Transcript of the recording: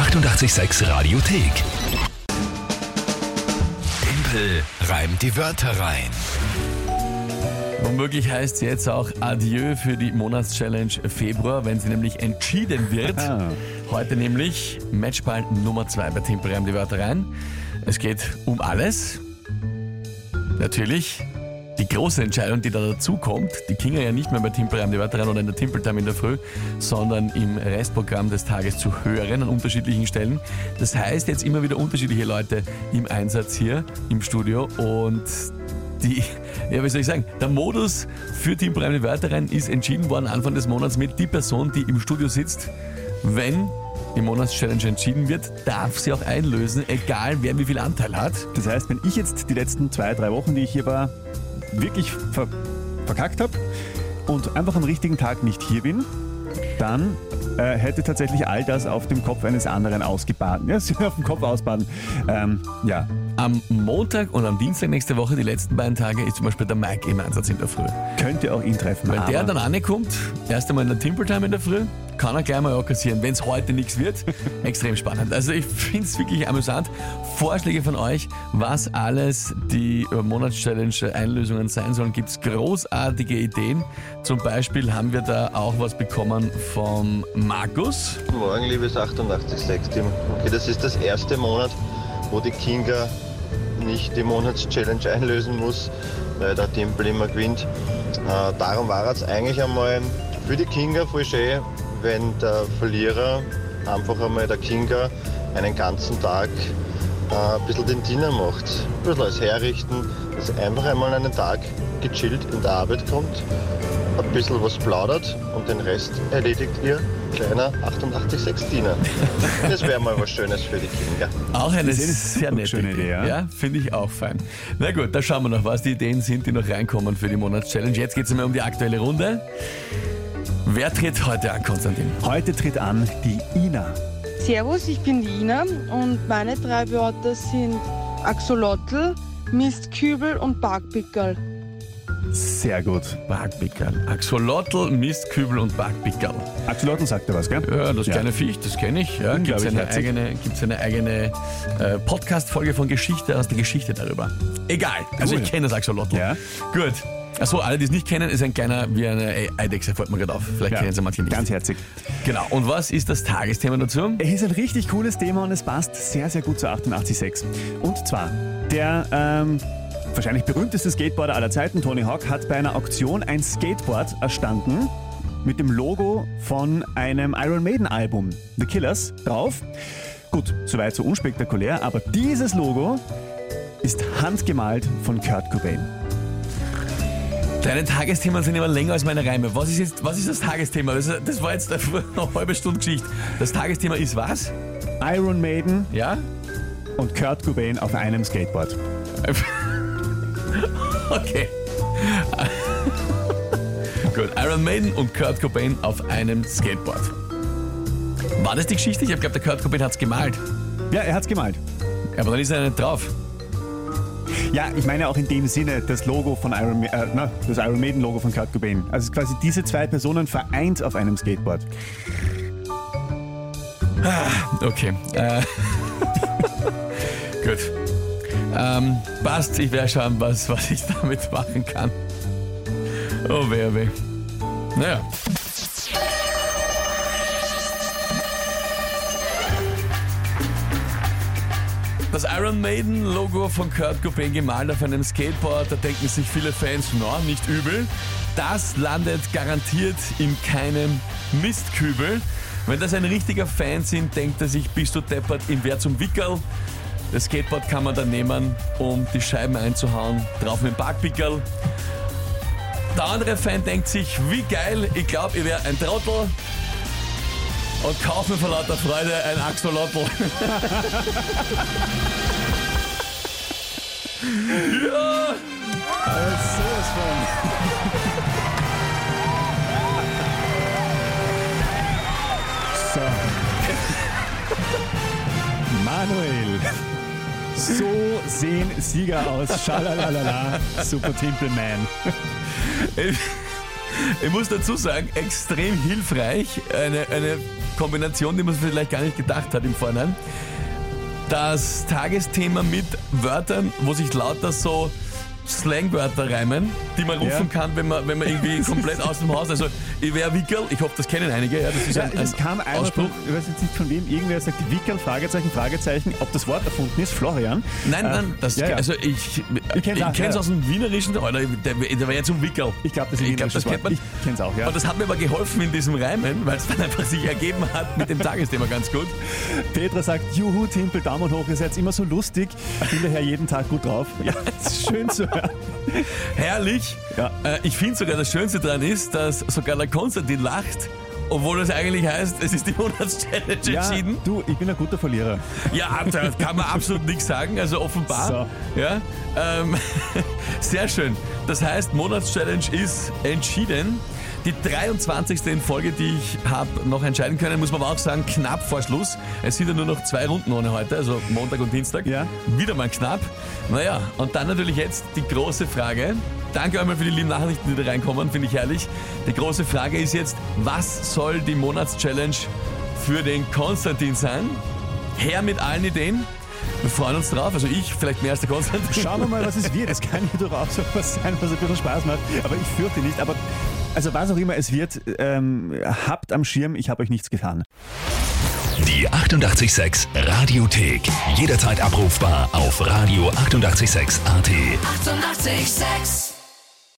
886 Radiothek. Tempel reimt die Wörter rein. Womöglich heißt es jetzt auch Adieu für die Monatschallenge Februar, wenn sie nämlich entschieden wird. Heute nämlich Matchball Nummer 2 bei Tempel reimt die Wörter rein. Es geht um alles. Natürlich die große Entscheidung, die da dazu kommt, die Kinga ja nicht mehr bei Timpel am die Wörter oder in der Timpeltime in der Früh, sondern im Restprogramm des Tages zu hören an unterschiedlichen Stellen. Das heißt jetzt immer wieder unterschiedliche Leute im Einsatz hier im Studio und die, ja, wie soll ich sagen, der Modus für Team Prime die Wörter ist entschieden worden Anfang des Monats mit die Person, die im Studio sitzt, wenn die Monatschallenge entschieden wird, darf sie auch einlösen, egal wer wie viel Anteil hat. Das heißt, wenn ich jetzt die letzten zwei, drei Wochen, die ich hier war, wirklich ver verkackt habe und einfach am richtigen Tag nicht hier bin, dann äh, hätte tatsächlich all das auf dem Kopf eines anderen ausgebaden. Ja, auf dem Kopf ausbaden. Ähm, ja, Am Montag und am Dienstag nächste Woche, die letzten beiden Tage, ist zum Beispiel der Mike im Einsatz in der Früh. könnte auch ihn treffen. Wenn der dann ankommt, erst einmal in der Timpeltime in der Früh, kann er gleich mal auch kassieren, wenn es heute nichts wird. Extrem spannend. Also ich finde es wirklich amüsant. Vorschläge von euch, was alles die äh, Monatschallenge-Einlösungen sein sollen, gibt es großartige Ideen. Zum Beispiel haben wir da auch was bekommen vom Markus. Guten Morgen, liebes 886-Team. Okay, das ist das erste Monat, wo die Kinga nicht die Monatschallenge einlösen muss, weil der Tempel immer gewinnt. Äh, darum war es eigentlich einmal für die Kinga voll schön, wenn der Verlierer einfach einmal der Kinga einen ganzen Tag ein bisschen den Diener macht. Ein bisschen als herrichten, dass einfach einmal einen Tag gechillt in der Arbeit kommt, ein bisschen was plaudert und den Rest erledigt ihr kleiner 886-Diener. Das wäre mal was Schönes für die Kinder. Auch eine Das ist eine sehr nette schöne Idee. Idee, ja. ja finde ich auch fein. Na gut, da schauen wir noch, was die Ideen sind, die noch reinkommen für die Monatschallenge. Jetzt geht es einmal um die aktuelle Runde. Wer tritt heute an, Konstantin? heute tritt an die Ina. Servus, ich bin die Ina und meine drei Wörter sind Axolotl, Mistkübel und Barkpickerl. Sehr gut. Barkpickerl. Axolotl, Mistkübel und Barkpickerl. Axolotl sagt er was, gell? Ja, das Ja. kleine Viech, das kenne ich. Ja, Gibt es eine eigene, gibt's eine eigene äh, Podcast-Folge von Geschichte aus der Geschichte darüber. Egal, also Cool. ich kenne das Axolotl. Ja. Gut. Achso, alle, die es nicht kennen, ist ein kleiner wie eine Eidechse, fällt mir gerade auf. Vielleicht kennen sie manche nicht. Ganz herzig. Genau. Und was ist das Tagesthema dazu? Es ist ein richtig cooles Thema und es passt sehr, sehr gut zu 88.6. Und zwar, der ähm, wahrscheinlich berühmteste Skateboarder aller Zeiten, Tony Hawk, hat bei einer Auktion ein Skateboard erstanden mit dem Logo von einem Iron Maiden Album, The Killers, drauf. Gut, soweit so unspektakulär, aber dieses Logo ist handgemalt von Kurt Cobain. Deine Tagesthemen sind immer länger als meine Reime. Was ist jetzt, was ist das Tagesthema? Das, das war jetzt eine halbe Stunde Geschichte. Das Tagesthema ist was? Iron Maiden Ja? und Kurt Cobain auf einem Skateboard. Okay. Gut, Iron Maiden und Kurt Cobain auf einem Skateboard. War das die Geschichte? Ich habe geglaubt, der Kurt Cobain hat es gemalt. Ja, er hat's gemalt. Aber dann ist er nicht drauf. Ja, ich meine auch in dem Sinne das Logo von Iron, Ma- äh, na, das Iron Maiden Logo von Kurt Cobain. Also quasi diese zwei Personen vereint auf einem Skateboard. Okay. Äh, gut. Ähm, passt, ich werde schauen, was, was ich damit machen kann. Oh, weh, oh, weh. Naja. Das Iron Maiden Logo von Kurt Cobain gemalt auf einem Skateboard, da denken sich viele Fans, na, nicht übel. Das landet garantiert in keinem Mistkübel. Wenn das ein richtiger Fan sind, denkt er sich, bist du deppert, im Wer zum Wickel. Das Skateboard kann man dann nehmen, um die Scheiben einzuhauen, drauf mit dem Parkpickel. Der andere Fan denkt sich, wie geil, ich glaube, ich wäre ein Trottel und kaufe mir vor lauter Freude ein Axolotl. ja! sowas von. so. Manuel. So sehen Sieger aus. Schalalalala. Super Timpelman. Ich muss dazu sagen, extrem hilfreich. Eine, eine Kombination, die man vielleicht gar nicht gedacht hat im Vorhinein. Das Tagesthema mit Wörtern, wo sich lauter so Slangwörter reimen, die man rufen Ja. kann, wenn man, wenn man irgendwie komplett aus dem Haus. Also, ich wäre Wickel, ich hoffe, das kennen einige. Ja, das ist Ja, ein, es ein kam einer Ausspruch. von, ich weiß jetzt nicht von wem, irgendwer sagt Wickel, Fragezeichen, Fragezeichen, ob das Wort erfunden ist, Florian. Nein, Äh, nein, das, ja, ja. also ich, ich kenne es aus dem Wienerischen, Alter, der, der war jetzt um Wickel. Ich glaube, das ist Ich glaub, das kennt man. Ich kenn's auch, ja. Und das hat mir aber geholfen in diesem Reimen, weil es dann einfach sich ergeben hat mit dem Tagesthema ganz gut. Petra sagt, Juhu, Timpel, Daumen hoch, ihr seid immer so lustig. Ich bin daher jeden Tag gut drauf. Ja, schön zu. Herrlich. Ja. Äh, ich finde sogar das Schönste daran ist, dass sogar der Konstantin lacht, obwohl das eigentlich heißt, es ist die Monatschallenge Ja, entschieden. du, ich bin ein guter Verlierer. Ja, da kann man absolut nichts sagen, also offenbar. Ja, ähm, sehr schön. Das heißt, Monatschallenge ist entschieden. Die 23. in Folge, die ich habe noch entscheiden können, muss man aber auch sagen, knapp vor Schluss. Es sind ja nur noch zwei Runden ohne heute, also Montag und Dienstag. Ja. Wieder mal knapp. Naja, und dann natürlich jetzt die große Frage. Danke einmal für die lieben Nachrichten, die da reinkommen, finde ich herrlich. Die große Frage ist jetzt, was soll die Monatschallenge für den Konstantin sein? Her mit allen Ideen. Wir freuen uns drauf. Also ich, vielleicht mehr als der Konstantin. Schauen wir mal, was es wird. Es kann ja durchaus so was sein, was ein bisschen Spaß macht. Aber ich fürchte nicht. Aber also was auch immer es wird, ähm, habt am Schirm, ich habe euch nichts getan. Die 886 Radiothek. Jederzeit abrufbar auf radio886.at. 886! 886